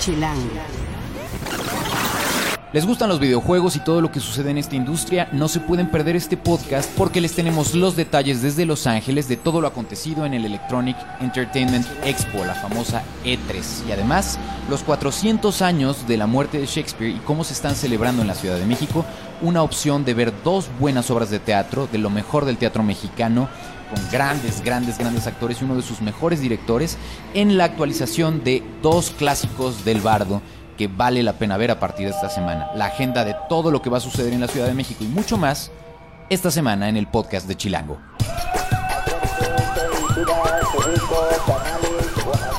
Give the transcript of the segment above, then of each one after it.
Chilango. ¿Les gustan los videojuegos y todo lo que sucede en esta industria? No se pueden perder este podcast porque les tenemos los detalles desde Los Ángeles de todo lo acontecido en el Electronic Entertainment Expo, la famosa E3. Y además, los 400 años de la muerte de Shakespeare y cómo se están celebrando en la Ciudad de México, una opción de ver dos buenas obras de teatro, de lo mejor del teatro mexicano, con grandes, grandes, grandes actores y uno de sus mejores directores, en la actualización de dos clásicos del bardo que vale la pena ver a partir de esta semana. La agenda de todo lo que va a suceder en la Ciudad de México y mucho más esta semana en el podcast de Chilango.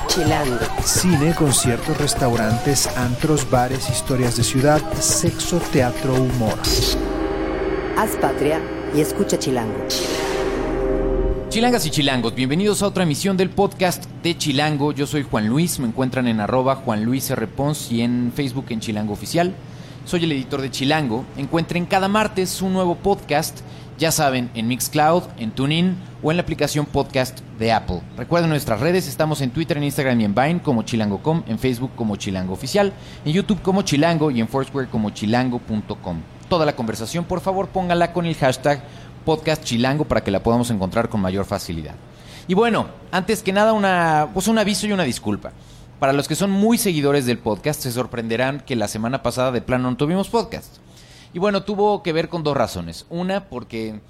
Chilango. Cine, conciertos, restaurantes, antros, bares, historias de ciudad, sexo, teatro, humor. Haz patria y escucha Chilango. Chilangas y chilangos, bienvenidos a otra emisión del podcast de Chilango. Yo soy Juan Luis, me encuentran en arroba Juan Luis R. Pons y en Facebook en Chilango Oficial. Soy el editor de Chilango. Encuentren cada martes un nuevo podcast, ya saben, en Mixcloud, en TuneIn o en la aplicación podcast de Apple. Recuerden nuestras redes, estamos en Twitter, en Instagram y en Vine como chilango.com, en Facebook como Chilango Oficial, en YouTube como Chilango y en Foursquare como chilango.com. Toda la conversación, por favor, póngala con el hashtag podcast chilango para que la podamos encontrar con mayor facilidad. Y bueno, antes que nada, una, pues un aviso y una disculpa. Para los que son muy seguidores del podcast, se sorprenderán que la semana pasada de plano no tuvimos podcast. Y bueno, tuvo que ver con dos razones. Una, porque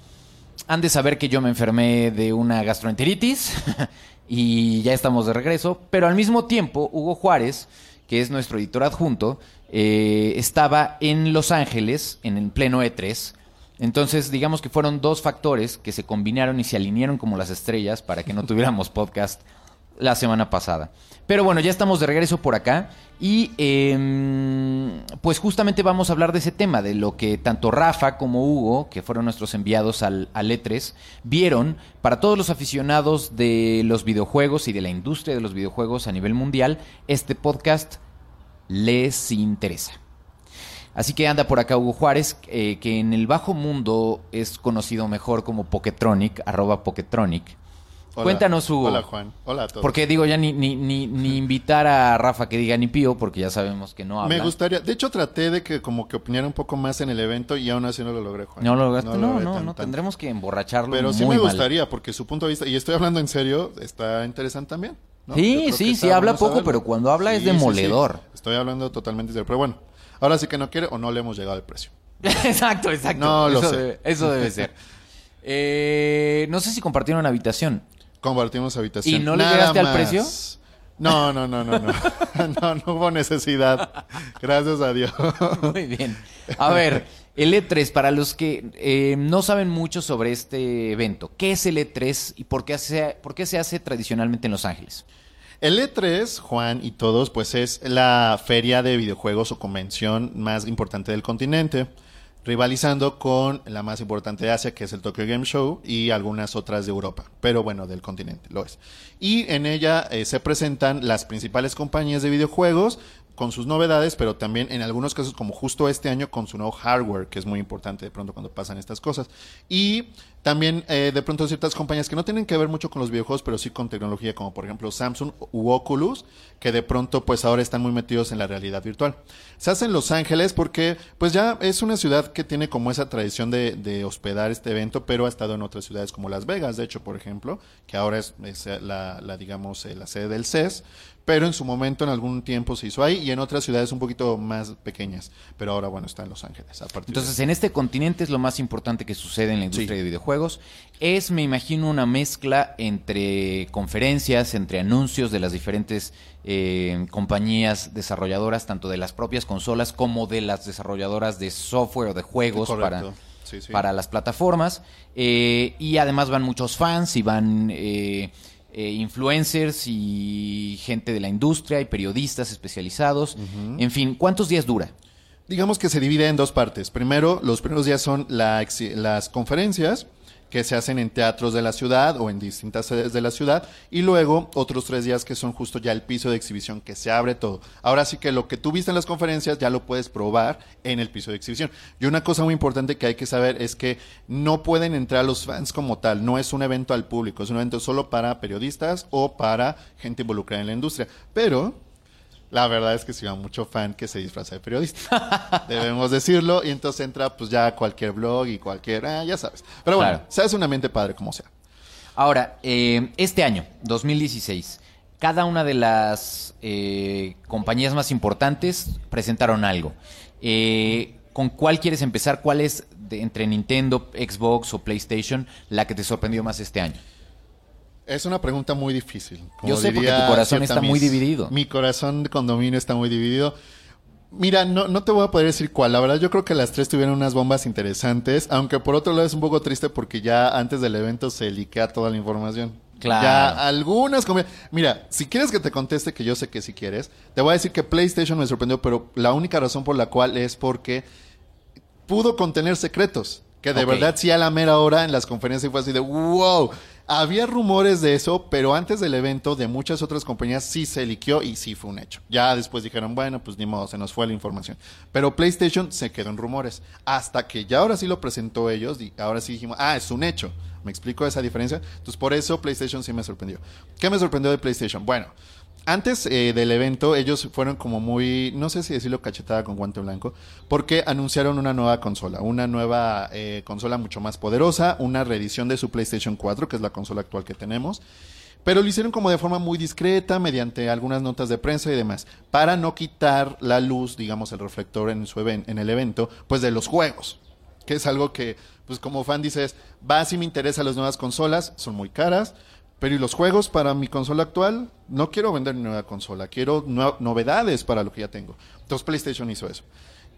han de saber que yo me enfermé de una gastroenteritis y ya estamos de regreso. Pero al mismo tiempo, Hugo Juárez, que es nuestro editor adjunto, eh, estaba en Los Ángeles, en el pleno E3, entonces, digamos que fueron dos factores que se combinaron y se alinearon como las estrellas para que no tuviéramos podcast la semana pasada. Pero bueno, ya estamos de regreso por acá y eh, pues justamente vamos a hablar de ese tema, de lo que tanto Rafa como Hugo, que fueron nuestros enviados al, al E3, vieron para todos los aficionados de los videojuegos y de la industria de los videojuegos a nivel mundial, este podcast les interesa. Así que anda por acá Hugo Juárez, eh, que en el bajo mundo es conocido mejor como Poketronic, arroba Poketronic. Hola. Cuéntanos, Hugo. Hola, Juan. Hola a todos. Porque digo, ya ni, ni, ni, ni invitar a Rafa que diga ni pío, porque ya sabemos que no habla. Me gustaría, de hecho traté de que como que opinara un poco más en el evento y aún así no lo logré, Juan. No lo lograste, no, no, no, tan- tan- tendremos que emborracharlo Pero sí me mal. gustaría, porque su punto de vista, y estoy hablando en serio, está interesante también. ¿no? Sí, sí, sí, habla poco, pero cuando habla es Sí, sí, sí. demoledor. Estoy hablando totalmente en serio, pero bueno, ahora sí que no quiere o no le hemos llegado al precio. exacto, exacto. No lo eso sé. Debe, eso debe ser. Eh, no sé si compartieron habitación. Compartimos habitación. ¿Y no le Nada llegaste al precio? No, no, no, no, no. no, no hubo necesidad. Gracias a Dios. Muy bien. A ver, el E3, para los que eh, no saben mucho sobre este evento, ¿qué es el E3 y por qué, hace, por qué se hace tradicionalmente en Los Ángeles? El E3, Juan y todos, pues es la feria de videojuegos o convención más importante del continente, rivalizando con la más importante de Asia, que es el Tokyo Game Show, y algunas otras de Europa, pero bueno, del continente, lo es. Y en ella eh, se presentan las principales compañías de videojuegos con sus novedades, pero también en algunos casos, como justo este año, con su nuevo hardware, que es muy importante de pronto cuando pasan estas cosas. Y también eh, de pronto ciertas compañías que no tienen que ver mucho con los videojuegos, pero sí con tecnología, como por ejemplo Samsung u Oculus, que de pronto pues ahora están muy metidos en la realidad virtual. Se hace en Los Ángeles porque pues ya es una ciudad que tiene como esa tradición de, hospedar este evento, pero ha estado en otras ciudades como Las Vegas, de hecho, por ejemplo, que ahora es, la, digamos, eh, la sede del CES pero en su momento en algún tiempo se hizo ahí y en otras ciudades un poquito más pequeñas, pero ahora bueno, está en Los Ángeles. A Entonces, de... en este continente es lo más importante que sucede en la industria Sí. de videojuegos. Es, me imagino, una mezcla entre conferencias, entre anuncios de las diferentes eh, compañías desarrolladoras, tanto de las propias consolas como de las desarrolladoras de software o de juegos para, Correcto. Sí, sí. para las plataformas. Eh, y además van muchos fans y van eh, eh, influencers y gente de la industria y periodistas especializados. En fin, ¿cuántos días dura? Digamos que se divide en dos partes. Primero, los primeros días son la las conferencias que se hacen en teatros de la ciudad o en distintas sedes de la ciudad y luego otros tres días que son justo ya el piso de exhibición que se abre todo. Ahora sí que lo que tú viste en las conferencias ya lo puedes probar en el piso de exhibición. Y una cosa muy importante que hay que saber es que no pueden entrar los fans como tal, no es un evento al público, es un evento solo para periodistas o para gente involucrada en la industria. Pero La verdad es que sí, hay mucho fan que se disfraza de periodista. Debemos decirlo. Y entonces entra pues ya cualquier blog y cualquier... ah, ya sabes. Pero bueno, Claro. se hace una mente padre como sea. Ahora, eh, este año, 2016, cada una de las eh, compañías más importantes presentaron algo. Eh, ¿Con cuál quieres empezar? ¿Cuál es de- entre Nintendo, Xbox o PlayStation la que te sorprendió más este año? Es una pregunta muy difícil. Yo sé, porque tu corazón está muy dividido. Mi corazón de condominio está muy dividido. Mira, no, no te voy a poder decir cuál. La verdad, yo creo que las tres tuvieron unas bombas interesantes. Aunque por otro lado es un poco triste porque ya antes del evento se liquea toda la información. Claro. Ya algunas. Mira, si quieres que te conteste, que yo sé que si quieres, te voy a decir que PlayStation me sorprendió, pero la única razón por la cual es porque pudo contener secretos. Que de verdad sí a la mera hora en las conferencias fue así de wow. Había rumores de eso, pero antes del evento de muchas otras compañías sí se liqueó y sí fue un hecho. Ya después dijeron, bueno, pues ni modo, se nos fue la información. Pero PlayStation se quedó en rumores. Hasta que ya ahora sí lo presentó ellos y ahora sí dijimos, ah, es un hecho. ¿Me explico esa diferencia? Entonces por eso PlayStation sí me sorprendió. ¿Qué me sorprendió de PlayStation? Bueno, antes eh, del evento, ellos fueron como muy, no sé si decirlo cachetada con guante blanco, porque anunciaron una nueva consola, una nueva eh, consola mucho más poderosa, una reedición de su PlayStation 4, que es la consola actual que tenemos. Pero lo hicieron como de forma muy discreta, mediante algunas notas de prensa y demás, para no quitar la luz, digamos, el reflector en, su en el evento, pues de los juegos que es algo que, pues como fan dices, va si me interesan las nuevas consolas, son muy caras, pero ¿y los juegos para mi consola actual? No quiero vender nueva consola, quiero novedades para lo que ya tengo. Entonces PlayStation hizo eso.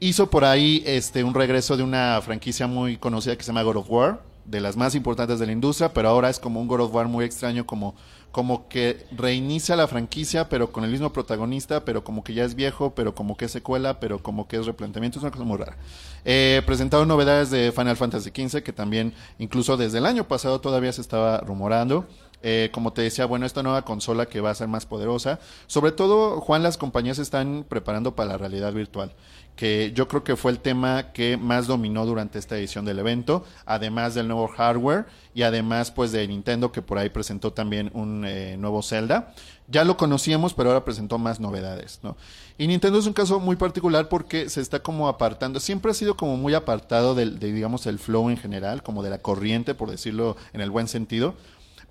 Hizo por ahí este un regreso de una franquicia muy conocida que se llama God of War, de las más importantes de la industria, pero ahora es como un God of War muy extraño, como, como que reinicia la franquicia, pero con el mismo protagonista, pero como que ya es viejo, pero como que es secuela, pero como que es replanteamiento, es una cosa muy rara. Eh, presentaron novedades de Final Fantasy XV, que también incluso desde el año pasado todavía se estaba rumorando. Eh, como te decía, bueno, esta nueva consola que va a ser más poderosa. Sobre todo, Juan, las compañías están preparando para la realidad virtual, que yo creo que fue el tema que más dominó durante esta edición del evento, además del nuevo hardware y además pues de Nintendo que por ahí presentó también un eh, nuevo Zelda. Ya lo conocíamos, pero ahora presentó más novedades, ¿no? Y Nintendo es un caso muy particular porque se está como apartando, siempre ha sido como muy apartado del, de, digamos, el flow en general, como de la corriente, por decirlo en el buen sentido.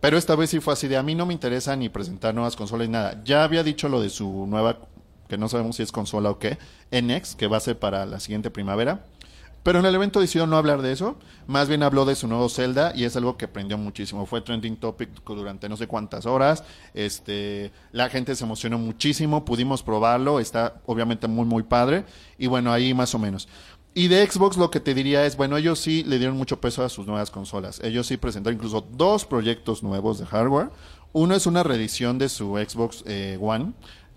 Pero esta vez sí fue así de a mí no me interesa ni presentar nuevas consolas ni nada. Ya había dicho lo de su nueva, que no sabemos si es consola o qué, NX, que va a ser para la siguiente primavera. Pero en el evento decidió no hablar de eso, más bien habló de su nuevo Zelda y es algo que prendió muchísimo. Fue trending topic durante no sé cuántas horas. Este, la gente se emocionó muchísimo, pudimos probarlo, está obviamente muy muy padre y bueno, ahí más o menos. Y de Xbox lo que te diría es, bueno, ellos sí le dieron mucho peso a sus nuevas consolas. Ellos sí presentaron incluso dos proyectos nuevos de hardware. Uno es una reedición de su Xbox eh, One,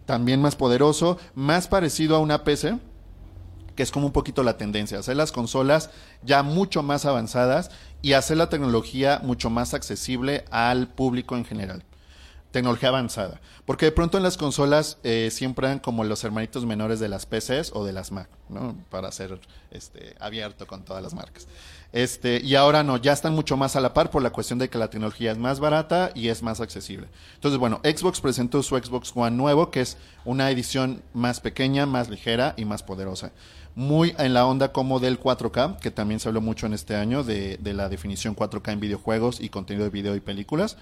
también más poderoso, más parecido a una PC, que es como un poquito la tendencia, hacer las consolas ya mucho más avanzadas y hacer la tecnología mucho más accesible al público en general. Tecnología avanzada. Porque de pronto en las consolas eh, siempre eran como los hermanitos menores de las PCs o de las Mac, ¿no? Para ser este, abierto con todas las marcas. Este, y ahora no, ya están mucho más a la par por la cuestión de que la tecnología es más barata y es más accesible. Entonces, bueno, Xbox presentó su Xbox One nuevo, que es una edición más pequeña, más ligera y más poderosa. Muy en la onda como del 4K, que también se habló mucho en este año de, de la definición 4K en videojuegos y contenido de video y películas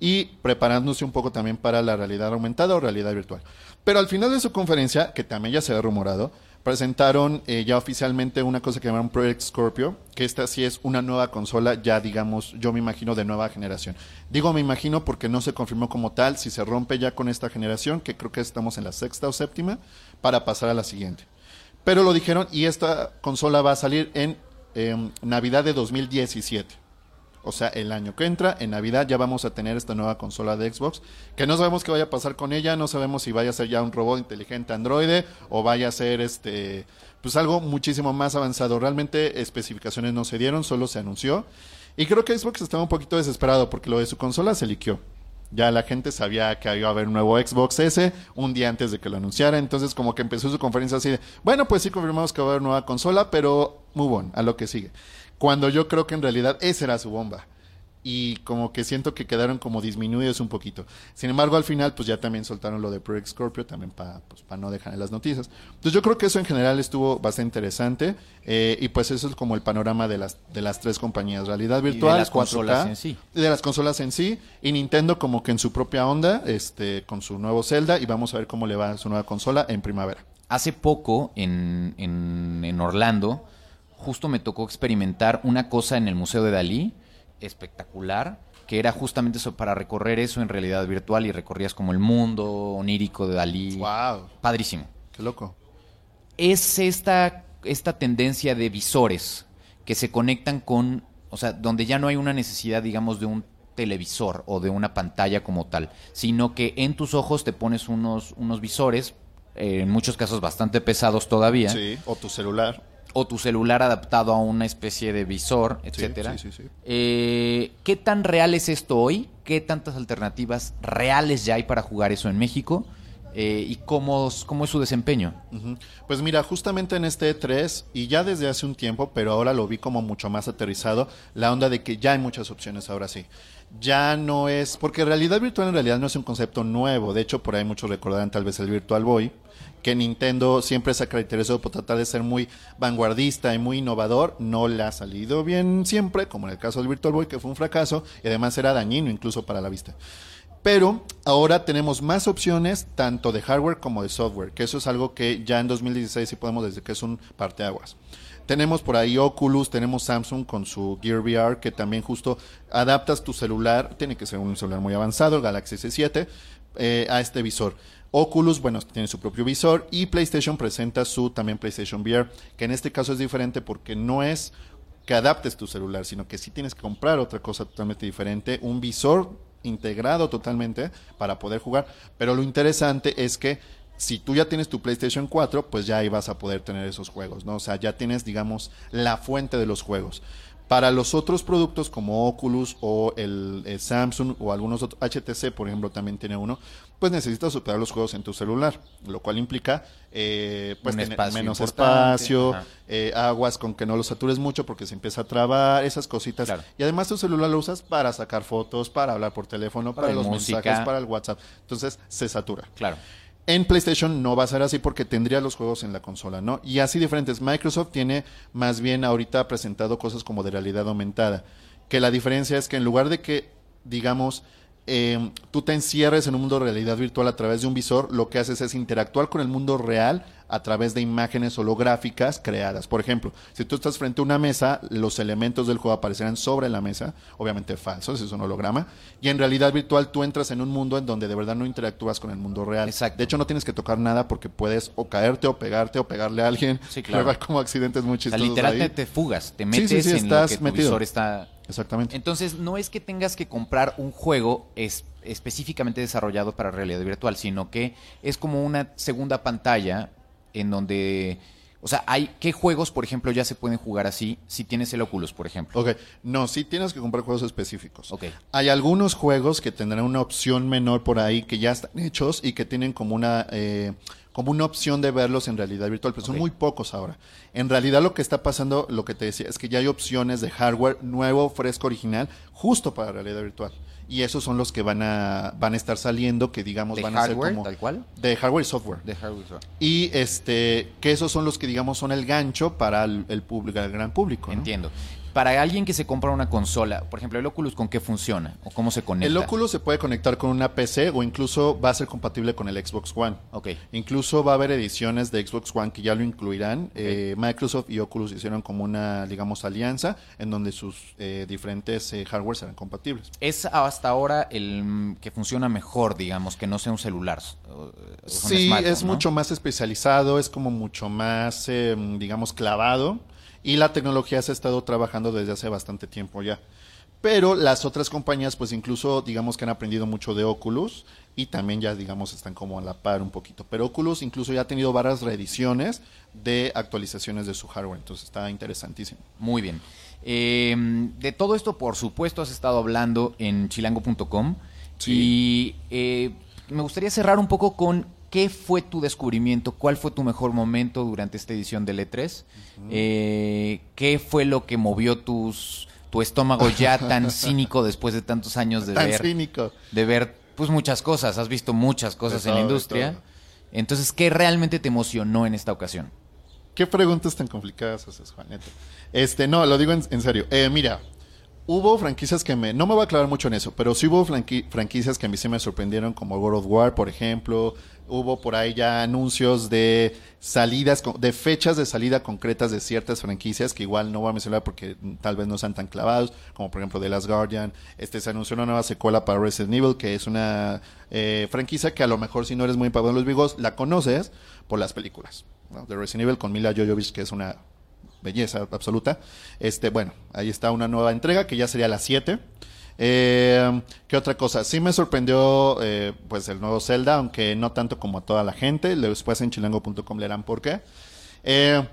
y preparándose un poco también para la realidad aumentada o realidad virtual. Pero al final de su conferencia, que también ya se ha rumorado, presentaron eh, ya oficialmente una cosa que llamaron Project Scorpio, que esta sí es una nueva consola, ya digamos, yo me imagino de nueva generación. Digo me imagino porque no se confirmó como tal si se rompe ya con esta generación, que creo que estamos en la sexta o séptima, para pasar a la siguiente. Pero lo dijeron y esta consola va a salir en eh, Navidad de 2017. O sea, el año que entra, en Navidad, ya vamos a tener esta nueva consola de Xbox, que no sabemos qué vaya a pasar con ella, no sabemos si vaya a ser ya un robot inteligente androide o vaya a ser este, pues algo muchísimo más avanzado. Realmente especificaciones no se dieron, solo se anunció. Y creo que Xbox estaba un poquito desesperado porque lo de su consola se liqueó. Ya la gente sabía que iba a haber un nuevo Xbox S un día antes de que lo anunciara. Entonces, como que empezó su conferencia así de, bueno, pues sí confirmamos que va a haber nueva consola, pero move on, a lo que sigue. Cuando yo creo que en realidad esa era su bomba. y como que siento que quedaron como disminuidos un poquito. Sin embargo, al final, pues ya también soltaron lo de Project Scorpio, también para pues, no dejar en las noticias. Entonces yo creo que eso en general estuvo bastante interesante eh, y pues eso es como el panorama de las, de las tres compañías, realidad virtual, de las consolas en sí. De las consolas en sí y Nintendo como que en su propia onda, este, con su nuevo Zelda y vamos a ver cómo le va su nueva consola en primavera. Hace poco en, en, en Orlando justo me tocó experimentar una cosa en el Museo de Dalí espectacular, que era justamente eso, para recorrer eso en realidad virtual y recorrías como el mundo onírico de Dalí. ¡Wow! Padrísimo. ¡Qué loco! Es esta, esta tendencia de visores que se conectan con, o sea, donde ya no hay una necesidad, digamos, de un televisor o de una pantalla como tal, sino que en tus ojos te pones unos, unos visores, eh, en muchos casos bastante pesados todavía. Sí, o tu celular o tu celular adaptado a una especie de visor, etcétera. Eh, ¿Qué tan real es esto hoy? ¿Qué tantas alternativas reales ya hay para jugar eso en México? Eh, ¿Y cómo, cómo es su desempeño? Pues mira, justamente en este E3, y ya desde hace un tiempo, pero ahora lo vi como mucho más aterrizado, la onda de que ya hay muchas opciones ahora sí ya no es, porque realidad virtual en realidad no es un concepto nuevo, de hecho por ahí muchos recordarán tal vez el Virtual Boy, que Nintendo siempre se ha caracterizado por tratar de ser muy vanguardista y muy innovador, no le ha salido bien siempre, como en el caso del Virtual Boy, que fue un fracaso y además era dañino incluso para la vista. Pero ahora tenemos más opciones tanto de hardware como de software, que eso es algo que ya en 2016 sí podemos decir que es un parteaguas. Tenemos por ahí Oculus, tenemos Samsung con su Gear VR, que también justo adaptas tu celular, tiene que ser un celular muy avanzado, el Galaxy S7, eh, a este visor. Oculus, bueno, tiene su propio visor y PlayStation presenta su también PlayStation VR, que en este caso es diferente porque no es que adaptes tu celular, sino que sí tienes que comprar otra cosa totalmente diferente, un visor integrado totalmente para poder jugar. Pero lo interesante es que si tú ya tienes tu PlayStation 4, pues ya ahí vas a poder tener esos juegos, ¿no? O sea, ya tienes, digamos, la fuente de los juegos. Para los otros productos como Oculus o el, Samsung o algunos otros, HTC por ejemplo también tiene uno, pues necesitas operar los juegos en tu celular, lo cual implica eh, pues tener menos espacio, eh, aguas con que no lo satures mucho porque se empieza a trabar, esas cositas. Y además tu celular lo usas para sacar fotos, para hablar por teléfono, para, los mensajes, para el WhatsApp. Entonces se satura. Claro. En PlayStation no va a ser así porque tendría los juegos en la consola, ¿no? Y así diferentes. Microsoft tiene más bien ahorita presentado cosas como de realidad aumentada. Que la diferencia es que en lugar de que, digamos, eh, tú te encierres en un mundo de realidad virtual a través de un visor, lo que haces es interactuar con el mundo real a través de imágenes holográficas creadas. Por ejemplo, si tú estás frente a una mesa, los elementos del juego aparecerán sobre la mesa, obviamente falsos, es un holograma, y en realidad virtual tú entras en un mundo en donde de verdad no interactúas con el mundo real. Exacto. De hecho, no tienes que tocar nada porque puedes o caerte o pegarte o pegarle a alguien. Sí, claro. como accidentes muy chistosos. literalmente te fugas, te metes en estás lo que tu visor está Exactamente. Entonces, no es que tengas que comprar un juego específicamente desarrollado para realidad virtual, sino que es como una segunda pantalla en donde... O sea, hay ¿qué juegos, por ejemplo, ya se pueden jugar así si tienes el Oculus, por ejemplo? Ok, no, sí tienes que comprar juegos específicos. Ok. Hay algunos juegos que tendrán una opción menor por ahí que ya están hechos y que tienen como una... Eh, como una opción de verlos en realidad virtual, pero son muy pocos ahora. En realidad lo que está pasando, lo que te decía, es que ya hay opciones de hardware nuevo, fresco, original, justo para realidad virtual. Y esos son los que van a van a estar saliendo, que digamos van a ser como tal cual, de hardware y software. De hardware y software. Y este que esos son los que digamos son el gancho para el, público, el gran público. Entiendo para alguien que se compra una consola, por ejemplo, el Oculus, ¿con qué funciona? ¿O cómo se conecta? El Oculus se puede conectar con una PC o incluso va a ser compatible con el Xbox One. Ok. Incluso va a haber ediciones de Xbox One que ya lo incluirán. Eh, Microsoft y Oculus hicieron como una, digamos, alianza en donde sus eh, diferentes eh, hardware serán compatibles. ¿Es hasta ahora el que funciona mejor, digamos, que no sea un celular? sí, es mucho más especializado, es como mucho más, digamos, clavado y la tecnología se ha estado trabajando desde hace bastante tiempo ya. Pero las otras compañías, pues incluso digamos que han aprendido mucho de Oculus y también ya digamos están como a la par un poquito. Pero Oculus incluso ya ha tenido varias reediciones de actualizaciones de su hardware, entonces está interesantísimo. Muy bien. Em, de todo esto, por supuesto, has estado hablando en chilango.com y eh, me gustaría cerrar un poco con ¿Qué fue tu descubrimiento? ¿Cuál fue tu mejor momento durante esta edición del E3? Eh, ¿Qué fue lo que movió tus, tu estómago ya tan cínico después de tantos años de Tan ver cínico. de ver pues muchas cosas, has visto muchas cosas en la industria. Entonces, ¿qué realmente te emocionó en esta ocasión? ¿Qué preguntas tan complicadas haces, Juaneta? Este, no, lo digo en, en serio. Eh, mira, hubo franquicias que me... No me voy a aclarar mucho en eso, pero sí hubo franqui- franquicias que a mí sí me sorprendieron, como World of War, por ejemplo. Hubo por ahí ya anuncios de salidas, de fechas de salida concretas de ciertas franquicias, que igual no voy a mencionar porque tal vez no sean tan clavados, como por ejemplo The Last Guardian. Este, se anunció una nueva secuela para Resident Evil, que es una eh, franquicia que a lo mejor si no eres muy empapado en los vigos, la conoces por las películas. ¿no? De Resident Evil con Mila Jovovich, que es una belleza absoluta. Este, bueno, ahí está una nueva entrega que ya sería la 7. Eh, ¿Qué otra cosa? Sí me sorprendió eh, pues el nuevo Zelda, aunque no tanto como a toda la gente. Después en chilango.com leerán por qué. Eh,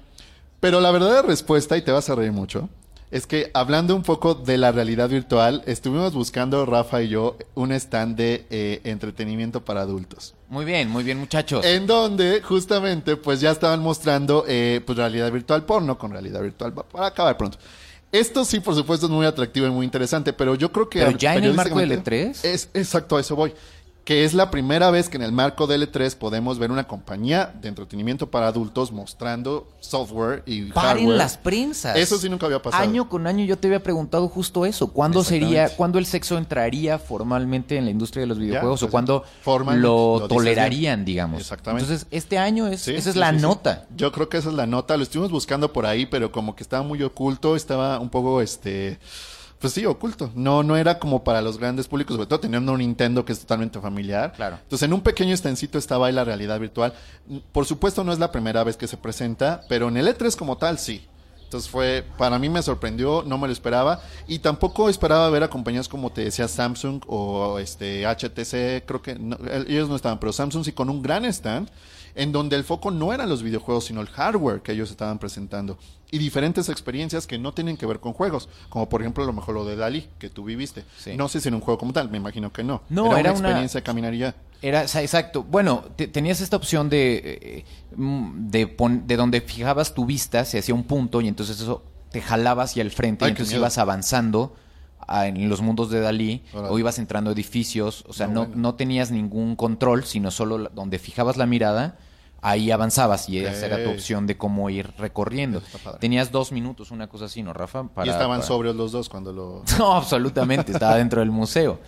pero la verdadera respuesta, y te vas a reír mucho, es que hablando un poco de la realidad virtual, estuvimos buscando, Rafa y yo, un stand de eh, entretenimiento para adultos. Muy bien, muy bien, muchachos. En donde justamente pues ya estaban mostrando eh, pues realidad virtual porno con realidad virtual pa- para acabar pronto. Esto sí, por supuesto, es muy atractivo y muy interesante, pero yo creo que... Pero ya en el marco del periodísticamente- E3. Es exacto, a eso voy. Que es la primera vez que en el marco del E3 podemos ver una compañía de entretenimiento para adultos mostrando software y Paren hardware. las prensas. Eso sí nunca había pasado. Año con año yo te había preguntado justo eso. ¿Cuándo sería, cuándo el sexo entraría formalmente en la industria de los videojuegos pues, o cuándo formalmente, lo, lo tolerarían, digamos? Exactamente. Entonces, este año es, Sí, esa es la sí. nota. Yo creo que esa es la nota. Lo estuvimos buscando por ahí, pero como que estaba muy oculto, estaba un poco, este, pues sí, oculto. No, no era como para los grandes públicos, sobre todo teniendo un Nintendo que es totalmente familiar. Claro. Entonces, en un pequeño estancito estaba ahí la realidad virtual. Por supuesto, no es la primera vez que se presenta, pero en el E3 como tal, sí. Entonces fue, para mí me sorprendió, no me lo esperaba y tampoco esperaba ver a compañías como te decía Samsung o este HTC, creo que no, el- ellos no estaban, pero Samsung sí con un gran stand en donde el foco no eran los videojuegos, sino el hardware que ellos estaban presentando y diferentes experiencias que no tienen que ver con juegos, como por ejemplo a lo mejor lo de Dalí que tú viviste. Sí. No sé si en un juego como tal, me imagino que no. No, era, era una una- experiencia de caminar y ya. Era, o sea, exacto. Bueno, te- tenías esta opción de, eh, mm, de, pon- de donde fijabas tu vista, se hacía un punto y entonces eso te jalaba hacia el frente Ay, y entonces miedo. ibas avanzando a- en los mundos de Dalí o ibas entrando a edificios. O sea, No, no, bueno. no tenías ningún control, sino solo donde fijabas la mirada, ahí avanzabas y esa era tu opción de cómo ir recorriendo. Tenías dos minutos, una cosa así, ¿no, Rafa? Para- y estaban para- sobrios los dos cuando lo... no, absolutamente, estaba dentro del museo.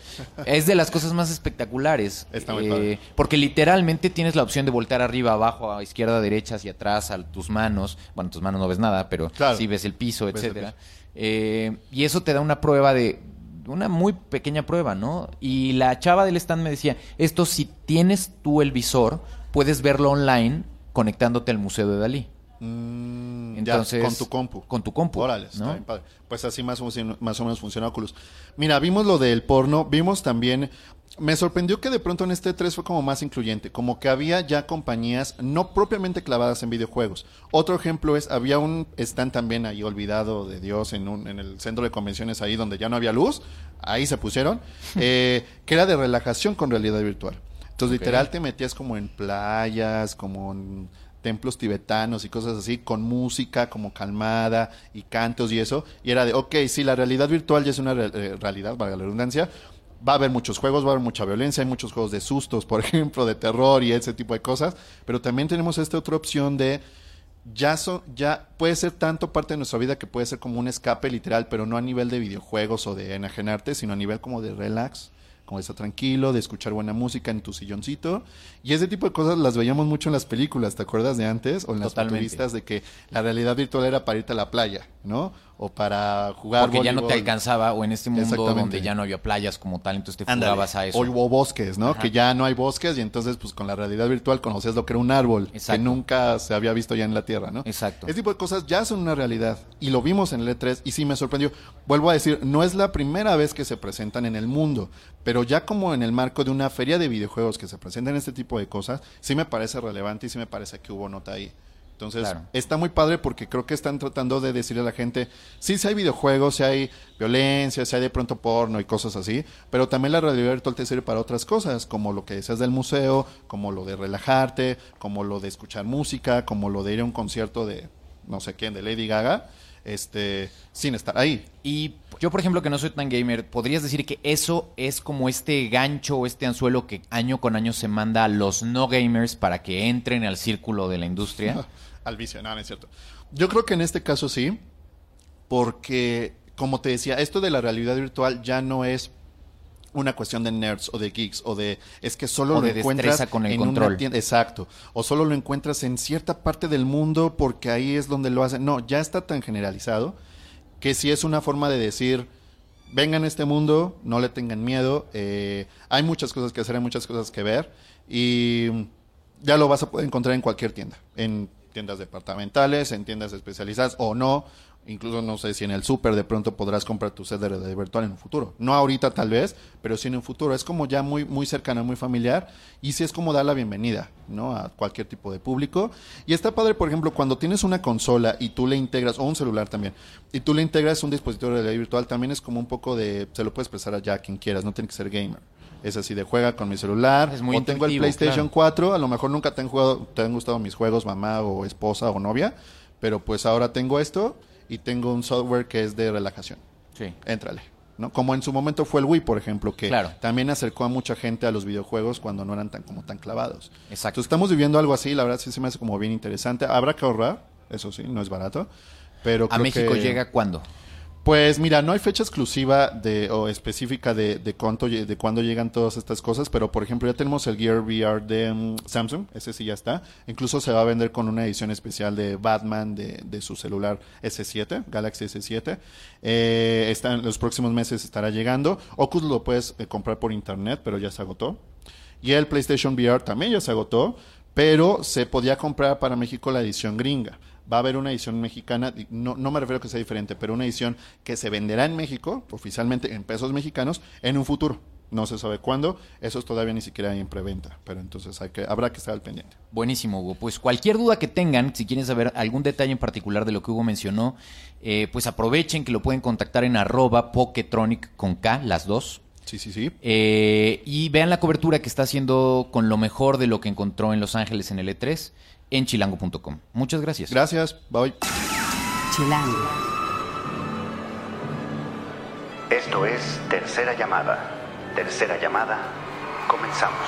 Es de las cosas más espectaculares. eh, Está muy padre. Porque literalmente tienes la opción de voltear arriba, abajo, a izquierda, derecha, hacia atrás, a tus manos. Bueno, tus manos no ves nada, pero Claro. sí ves el piso, etcétera. Eh, y eso te da una prueba de una muy pequeña prueba, ¿no? Y la chava del stand me decía, esto si tienes tú el visor, puedes verlo online conectándote al museo de Dalí. Mm, Entonces, ya, con tu compu. con tu compu, Órale, ¿no? padre. Pues así más o, menos, más o menos funciona Oculus. Mira, vimos lo del porno, vimos también... Me sorprendió que de pronto en este 3 fue como más incluyente, como que había ya compañías no propiamente clavadas en videojuegos. Otro ejemplo es, había un stand también ahí olvidado de Dios en, un, en el centro de convenciones ahí donde ya no había luz, ahí se pusieron, eh, que era de relajación con realidad virtual. Entonces literal te metías como en playas, como en templos tibetanos y cosas así, con música como calmada y cantos y eso. Y era de, ok, sí, la realidad virtual ya es una re- eh, realidad, valga la redundancia. Va a haber muchos juegos, va a haber mucha violencia, hay muchos juegos de sustos, por ejemplo, de terror y ese tipo de cosas. Pero también tenemos esta otra opción de ya, so- ya puede ser tanto parte de nuestra vida que puede ser como un escape literal, pero no a nivel de videojuegos o de enajenarte, sino a nivel como de relax, como de estar tranquilo, de escuchar buena música en tu silloncito. Y ese tipo de cosas las veíamos mucho en las películas, ¿te acuerdas de antes? O en las futuristas de que la realidad virtual era para irte a la playa, ¿no? O para jugar Porque ya no te alcanzaba, o en este mundo Exactamente. donde ya no había playas como tal, entonces te Ándale. jugabas a eso. O hubo bosques, ¿no? Que ya no hay bosques y entonces pues con la realidad virtual conocías lo que era un árbol Exacto. que nunca se había visto ya en la Tierra, ¿no? Exacto. Ese tipo de cosas ya son una realidad y lo vimos en el E3 y sí me sorprendió. Vuelvo a decir, no es la primera vez que se presentan en el mundo, pero ya como en el marco de una feria de videojuegos que se presentan este tipo de cosas, sí me parece relevante y sí me parece que hubo nota ahí. Entonces, Claro. está muy padre porque creo que están tratando de decirle a la gente, sí, sí hay videojuegos, sí hay violencia, sí hay de pronto porno y cosas así, pero también la realidad virtual te sirve para otras cosas, como lo que decías del museo, como lo de relajarte, como lo de escuchar música, como lo de ir a un concierto de no sé quién, de Lady Gaga. Este, sin estar ahí. Y yo, por ejemplo, que no soy tan gamer, ¿podrías decir que eso es como este gancho o este anzuelo que año con año se manda a los no gamers para que entren al círculo de la industria? al vicio, no, no es cierto. Yo creo que en este caso sí, porque, como te decía, esto de la realidad virtual ya no es una cuestión de nerds o de geeks o de es que solo O lo de encuentras con el en control. una tienda exacto o solo lo encuentras en cierta parte del mundo porque ahí es donde lo hacen no ya está tan generalizado que si es una forma de decir vengan a este mundo no le tengan miedo eh, hay muchas cosas que hacer hay muchas cosas que ver y ya lo vas a poder encontrar en cualquier tienda en tiendas departamentales en tiendas especializadas o no Incluso no sé si en el súper de pronto podrás comprar tu set de realidad virtual en un futuro. No ahorita tal vez, pero sí en un futuro. Es como ya muy, muy cercano, muy familiar. Y sí es como dar la bienvenida, ¿no? A cualquier tipo de público. Y está padre, por ejemplo, cuando tienes una consola y tú le integras, o un celular también, y tú le integras un dispositivo de realidad virtual, también es como un poco de, se lo puedes prestar a ya quien quieras, no tiene que ser gamer. Es así de juega con mi celular. Es muy o tengo el PlayStation claro. 4, a lo mejor nunca te han jugado, te han gustado mis juegos, mamá o esposa o novia, pero pues ahora tengo esto y tengo un software que es de relajación. Sí. Éntrale. ¿no? Como en su momento fue el Wii, por ejemplo, que Claro. también acercó a mucha gente a los videojuegos cuando no eran tan como tan clavados. Exacto. Entonces estamos viviendo algo así, la verdad sí se me hace como bien interesante. Habrá que ahorrar, eso sí, no es barato. Pero ¿A creo México que- llega cuándo? Pues mira, no hay fecha exclusiva de, o específica de, de, cuándo llegan todas estas cosas, pero por ejemplo ya tenemos el Gear VR de mm, Samsung, ese sí ya está. Incluso se va a vender con una edición especial de Batman de, de su celular S7, Galaxy S7. Eh, está en los próximos meses estará llegando. Oculus lo puedes eh, comprar por internet, pero ya se agotó. Y el PlayStation VR también ya se agotó, pero se podía comprar para México la edición gringa. Va a haber una edición mexicana, no, no me refiero a que sea diferente, pero una edición que se venderá en México, oficialmente en pesos mexicanos, en un futuro. No se sabe cuándo, eso todavía ni siquiera hay en preventa, pero entonces hay que, habrá que estar al pendiente. Buenísimo, Hugo. Pues cualquier duda que tengan, si quieren saber algún detalle en particular de lo que Hugo mencionó, eh, pues aprovechen que lo pueden contactar en arroba Poketronic con K, las dos. Sí, sí, sí. Eh, y vean la cobertura que está haciendo con lo mejor de lo que encontró en Los Ángeles en el E3 en chilango.com. Muchas gracias. Gracias, bye. Chilango. Esto es Tercera Llamada. Tercera Llamada. Comenzamos.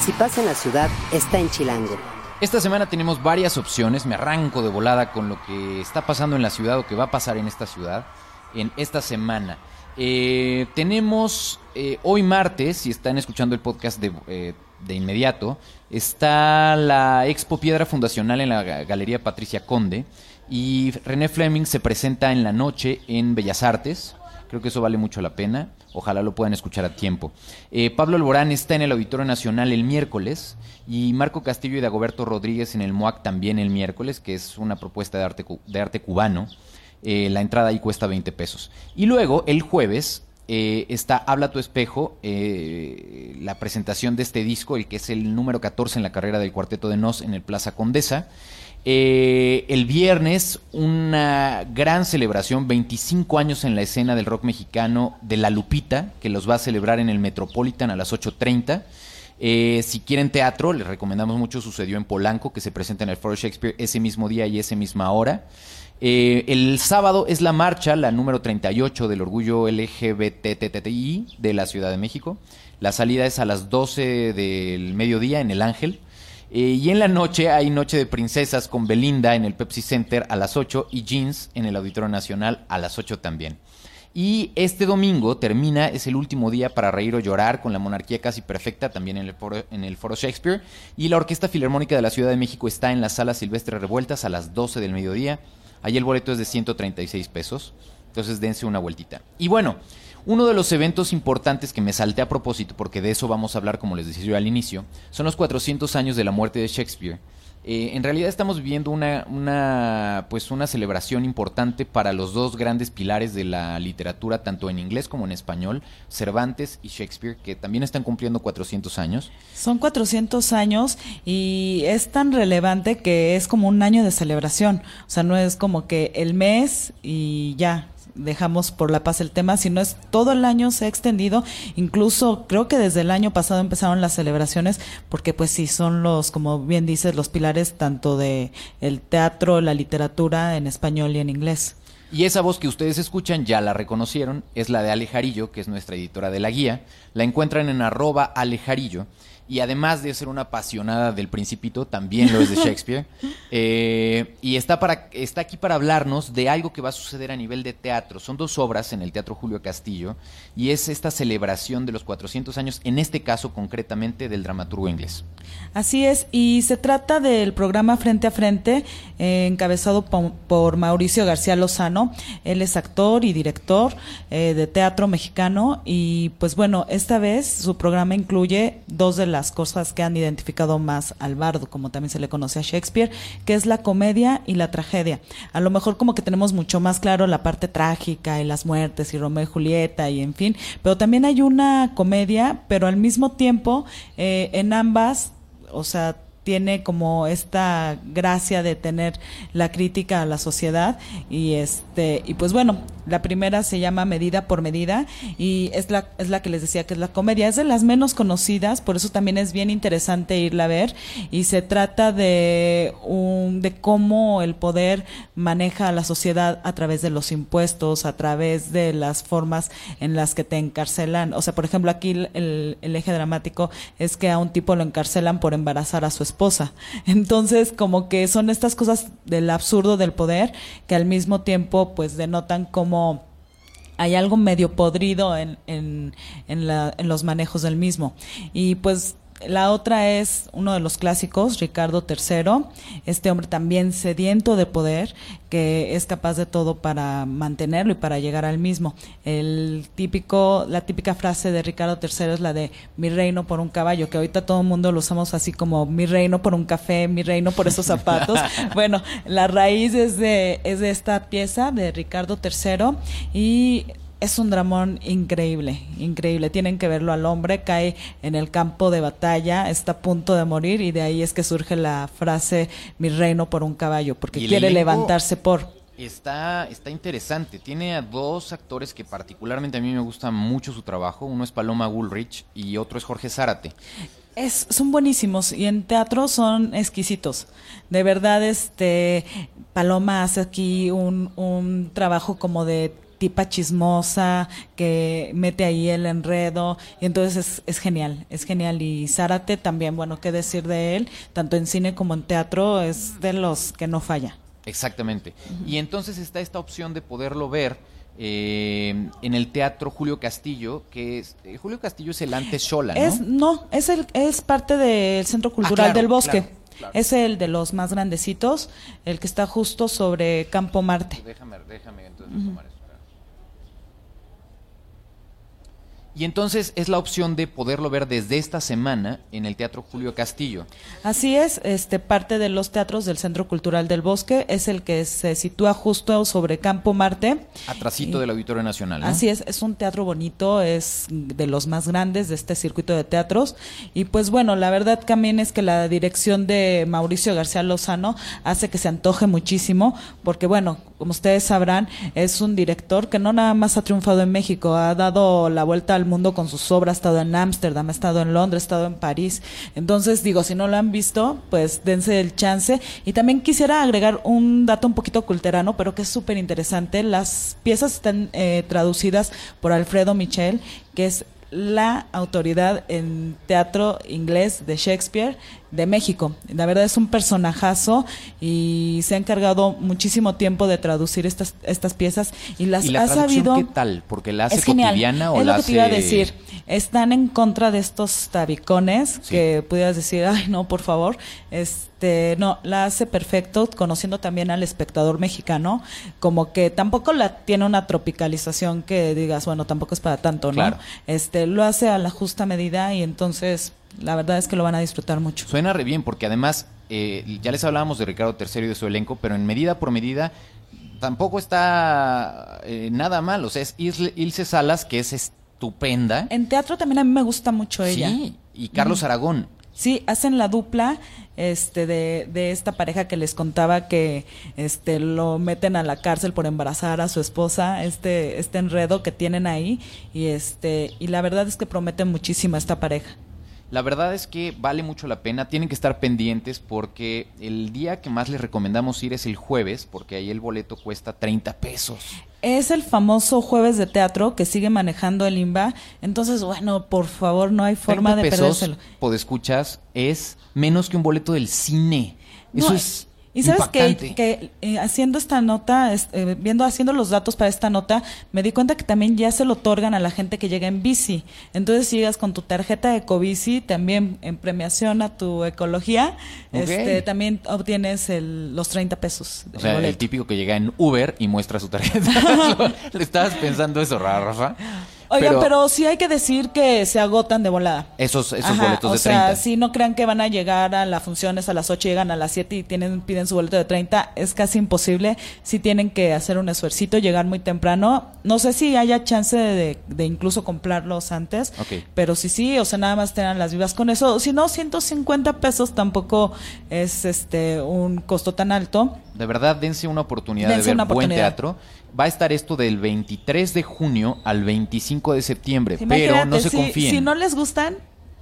Si pasa en la ciudad, está en Chilango. Esta semana tenemos varias opciones. Me arranco de volada con lo que está pasando en la ciudad o que va a pasar en esta ciudad en esta semana. Eh, tenemos eh, hoy martes, si están escuchando el podcast de, eh, de inmediato, está la Expo Piedra Fundacional en la ga- Galería Patricia Conde y René Fleming se presenta en la noche en Bellas Artes. Creo que eso vale mucho la pena. Ojalá lo puedan escuchar a tiempo. Eh, Pablo Alborán está en el Auditorio Nacional el miércoles y Marco Castillo y Dagoberto Rodríguez en el MOAC también el miércoles, que es una propuesta de arte, de arte cubano. Eh, la entrada ahí cuesta 20 pesos. Y luego, el jueves, eh, está Habla tu espejo, eh, la presentación de este disco, el que es el número 14 en la carrera del Cuarteto de Nos en el Plaza Condesa. Eh, el viernes, una gran celebración, 25 años en la escena del rock mexicano de La Lupita, que los va a celebrar en el Metropolitan a las 8.30. Eh, si quieren teatro, les recomendamos mucho, sucedió en Polanco, que se presenta en el Foro Shakespeare ese mismo día y esa misma hora. Eh, el sábado es la marcha, la número 38 del orgullo LGBTTI de la Ciudad de México. La salida es a las 12 del mediodía en el Ángel. Eh, y en la noche hay Noche de Princesas con Belinda en el Pepsi Center a las 8 y Jeans en el Auditorio Nacional a las 8 también. Y este domingo termina, es el último día para reír o llorar con la monarquía casi perfecta, también en el, foro, en el foro Shakespeare. Y la Orquesta Filarmónica de la Ciudad de México está en la Sala Silvestre Revueltas a las 12 del mediodía. Ahí el boleto es de 136 pesos. Entonces dense una vueltita. Y bueno, uno de los eventos importantes que me salté a propósito, porque de eso vamos a hablar como les decía yo al inicio, son los 400 años de la muerte de Shakespeare. Eh, en realidad estamos viviendo una, una, pues una celebración importante para los dos grandes pilares de la literatura, tanto en inglés como en español, Cervantes y Shakespeare, que también están cumpliendo 400 años. Son 400 años y es tan relevante que es como un año de celebración. O sea, no es como que el mes y ya. Dejamos por la paz el tema, sino es todo el año se ha extendido, incluso creo que desde el año pasado empezaron las celebraciones, porque pues sí, son los, como bien dices, los pilares tanto de el teatro, la literatura en español y en inglés. Y esa voz que ustedes escuchan ya la reconocieron, es la de Alejarillo, que es nuestra editora de la guía. La encuentran en arroba Alejarillo y además de ser una apasionada del Principito, también lo es de Shakespeare. Eh, y está, para, está aquí para hablarnos de algo que va a suceder a nivel de teatro. Son dos obras en el Teatro Julio Castillo y es esta celebración de los 400 años, en este caso concretamente del dramaturgo inglés. Así es, y se trata del programa Frente a Frente, eh, encabezado por, Mauricio García Lozano. Él es actor y director eh, de teatro mexicano y pues bueno, esta vez su programa incluye dos de las las cosas que han identificado más al bardo, como también se le conoce a Shakespeare, que es la comedia y la tragedia. A lo mejor como que tenemos mucho más claro la parte trágica y las muertes y Romeo y Julieta y en fin, pero también hay una comedia, pero al mismo tiempo eh, en ambas, o sea, tiene como esta gracia de tener la crítica a la sociedad y este y pues bueno la primera se llama Medida por Medida y es la, es la que les decía que es la comedia. Es de las menos conocidas, por eso también es bien interesante irla a ver. Y se trata de, un, de cómo el poder maneja a la sociedad a través de los impuestos, a través de las formas en las que te encarcelan. O sea, por ejemplo, aquí el, el eje dramático es que a un tipo lo encarcelan por embarazar a su esposa. Entonces, como que son estas cosas del absurdo del poder que al mismo tiempo pues denotan como hay algo medio podrido en, en, en, la, en los manejos del mismo. Y pues la otra es uno de los clásicos, Ricardo III, este hombre también sediento de poder, que es capaz de todo para mantenerlo y para llegar al mismo. El típico, la típica frase de Ricardo III es la de mi reino por un caballo, que ahorita todo el mundo lo usamos así como mi reino por un café, mi reino por esos zapatos. bueno, la raíz es de, es de esta pieza de Ricardo III y es un dramón increíble, increíble. Tienen que verlo al hombre, cae en el campo de batalla, está a punto de morir y de ahí es que surge la frase mi reino por un caballo, porque quiere levantarse por. Está, está interesante. Tiene a dos actores que particularmente a mí me gusta mucho su trabajo. Uno es Paloma Woolrich y otro es Jorge Zárate. Es, son buenísimos y en teatro son exquisitos. De verdad, este Paloma hace aquí un, un trabajo como de tipa chismosa que mete ahí el enredo y entonces es, genial, es genial y Zárate también, bueno, qué decir de él, tanto en cine como en teatro es de los que no falla. Exactamente. Y entonces está esta opción de poderlo ver eh, en el Teatro Julio Castillo, que es, eh, Julio Castillo es el antes Shola, ¿no? Es, no, es, el, es parte del Centro Cultural ah, del Bosque. Es el de los más grandecitos, el que está justo sobre Campo Marte. Déjame, déjame entonces tomar Y entonces es la opción de poderlo ver desde esta semana en el Teatro Julio Castillo. Así es, este parte de los teatros del Centro Cultural del Bosque es el que se sitúa justo sobre Campo Marte. Atrasito del Auditorio Nacional. Así es, es un teatro bonito, es de los más grandes de este circuito de teatros. Y pues bueno, la verdad también es que la dirección de Mauricio García Lozano hace que se antoje muchísimo, porque bueno, como ustedes sabrán, es un director que no nada más ha triunfado en México, ha dado la vuelta al mundo con sus obras, ha estado en Ámsterdam, ha estado en Londres, ha estado en París. Entonces, digo, si no lo han visto, pues dense el chance. Y también quisiera agregar un dato un poquito culterano, pero que es súper interesante. Las piezas están eh, traducidas por Alfredo Michel, que es la autoridad en teatro inglés de Shakespeare de México. La verdad es un personajazo y se ha encargado muchísimo tiempo de traducir estas estas piezas y las ha sabido. ¿Qué tal? Porque la hace cotidiana o es la lo que te iba a decir. Están en contra de estos tabicones que pudieras decir, ay no, por favor. Este, no, la hace perfecto, conociendo también al espectador mexicano, como que tampoco la tiene una tropicalización que digas, bueno, tampoco es para tanto, ¿no? Este, lo hace a la justa medida y entonces la verdad es que lo van a disfrutar mucho. Suena re bien, porque además, eh, ya les hablábamos de Ricardo III y de su elenco, pero en medida por medida tampoco está eh, nada mal. O sea, es Ilse Salas, que es estupenda. En teatro también a mí me gusta mucho ella. Sí, y Carlos Aragón. Sí, hacen la dupla este de, de esta pareja que les contaba que este lo meten a la cárcel por embarazar a su esposa, este este enredo que tienen ahí y este y la verdad es que prometen muchísimo esta pareja. La verdad es que vale mucho la pena, tienen que estar pendientes porque el día que más les recomendamos ir es el jueves, porque ahí el boleto cuesta 30 pesos. Es el famoso jueves de teatro que sigue manejando el IMBA, entonces bueno, por favor, no hay forma 30 de pesos, perdérselo. escuchas es menos que un boleto del cine. Eso No, es y sabes que, impactante. que, eh, haciendo esta nota, eh, viendo haciendo los datos para esta nota, me di cuenta que también ya se lo otorgan a la gente que llega en bici. Entonces si llegas con tu tarjeta de Ecobici, también en premiación a tu ecología, este, también obtienes el- los 30 pesos. O sea, el típico que llega en Uber y muestra su tarjeta. ¿Le estabas pensando eso, Rafa? Oigan, pero, sí hay que decir que se agotan de volada. Esos, esos Ajá, boletos o de sea, 30. si no crean que van a llegar a las funciones a las 8, llegan a las 7 y tienen, piden su boleto de 30, es casi imposible. Si tienen que hacer un esfuercito, llegar muy temprano. No sé si haya chance de, de incluso comprarlos antes, pero sí, sí, o sea, nada más tengan las vivas con eso. Si no, 150 pesos tampoco es este un costo tan alto. De verdad, dense una oportunidad Dense de ver una buen teatro. Va a estar esto del 23 de junio al 25 de septiembre, pero no se confíen. Si no les gustan,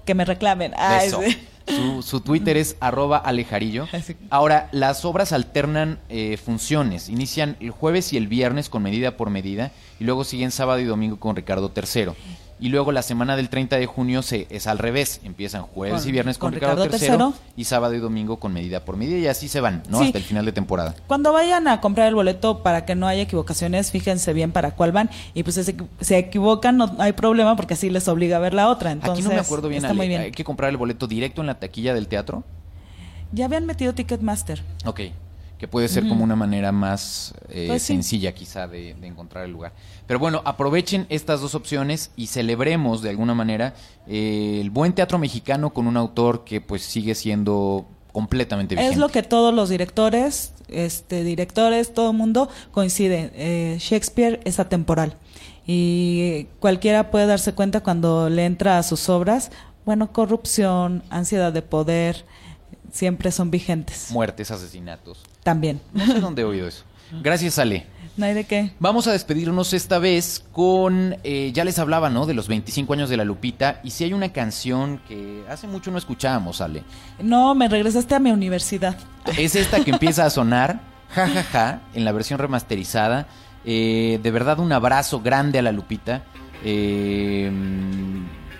que me reclamen. Ay, Eso. sí. Su, su Twitter es arroba alejarillo. Ahora, las obras alternan eh, funciones. Inician el jueves y el viernes con medida por medida y luego siguen sábado y domingo con Ricardo III. Y luego la semana del 30 de junio se, es al revés. Empiezan jueves Con- y viernes con, con Ricardo, Ricardo III y sábado y domingo con medida por medida y así se van, ¿no? Sí. Hasta el final de temporada. Cuando vayan a comprar el boleto para que no haya equivocaciones, fíjense bien para cuál van y pues si se, se equivocan no hay problema porque así les obliga a ver la otra. Entonces, Aquí no me acuerdo bien, está Ale. muy bien. Hay que comprar el boleto directo en la taquilla del teatro. Ya habían metido Ticketmaster. Ok. Que puede ser como una manera más eh, Pues sí. sencilla quizá de, de encontrar el lugar. Pero bueno, aprovechen estas dos opciones y celebremos de alguna manera eh, el buen teatro mexicano con un autor que pues sigue siendo completamente vigente. Es lo que todos los directores, este directores, todo el mundo coincide. Eh, Shakespeare es atemporal y cualquiera puede darse cuenta cuando le entra a sus obras. Bueno, corrupción, ansiedad de poder, siempre son vigentes. Muertes, asesinatos. También. No sé dónde he oído eso. Gracias, Ale. No hay de qué. Vamos a despedirnos esta vez con, eh, ya les hablaba, ¿no? De los 25 años de la Lupita. Y si hay una canción que hace mucho no escuchábamos, Ale. No, me regresaste a mi universidad. Es esta que empieza a sonar, ja, ja, ja, en la versión remasterizada. Eh, de verdad, un abrazo grande a la Lupita. Eh,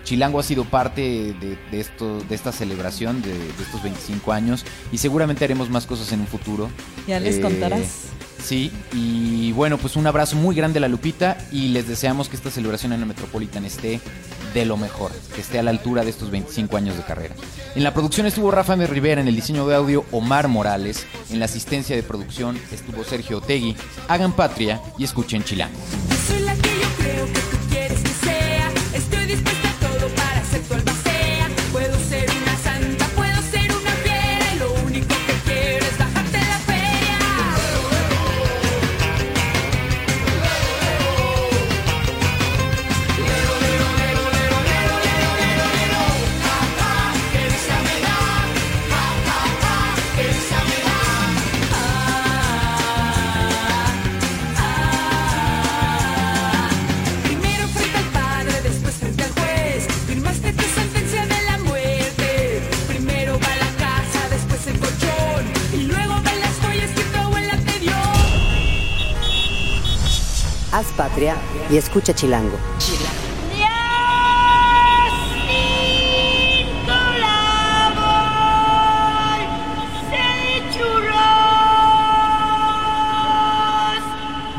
Chilango ha sido parte de, de esto, de esta celebración de, de estos 25 años y seguramente haremos más cosas en un futuro. Ya les Eh, contarás. Sí, y bueno, pues un abrazo muy grande a la Lupita y les deseamos que esta celebración en la Metropolitan esté de lo mejor, que esté a la altura de estos 25 años de carrera. En la producción estuvo Rafa M. Rivera, en el diseño de audio Omar Morales, en la asistencia de producción estuvo Sergio Otegui. Hagan patria y escuchen Chilango. Soy la que yo creo que tú quieres que sea. Estoy dispuesta y escucha Chilango.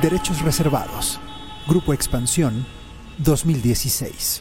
Derechos reservados. Grupo Expansión 2016.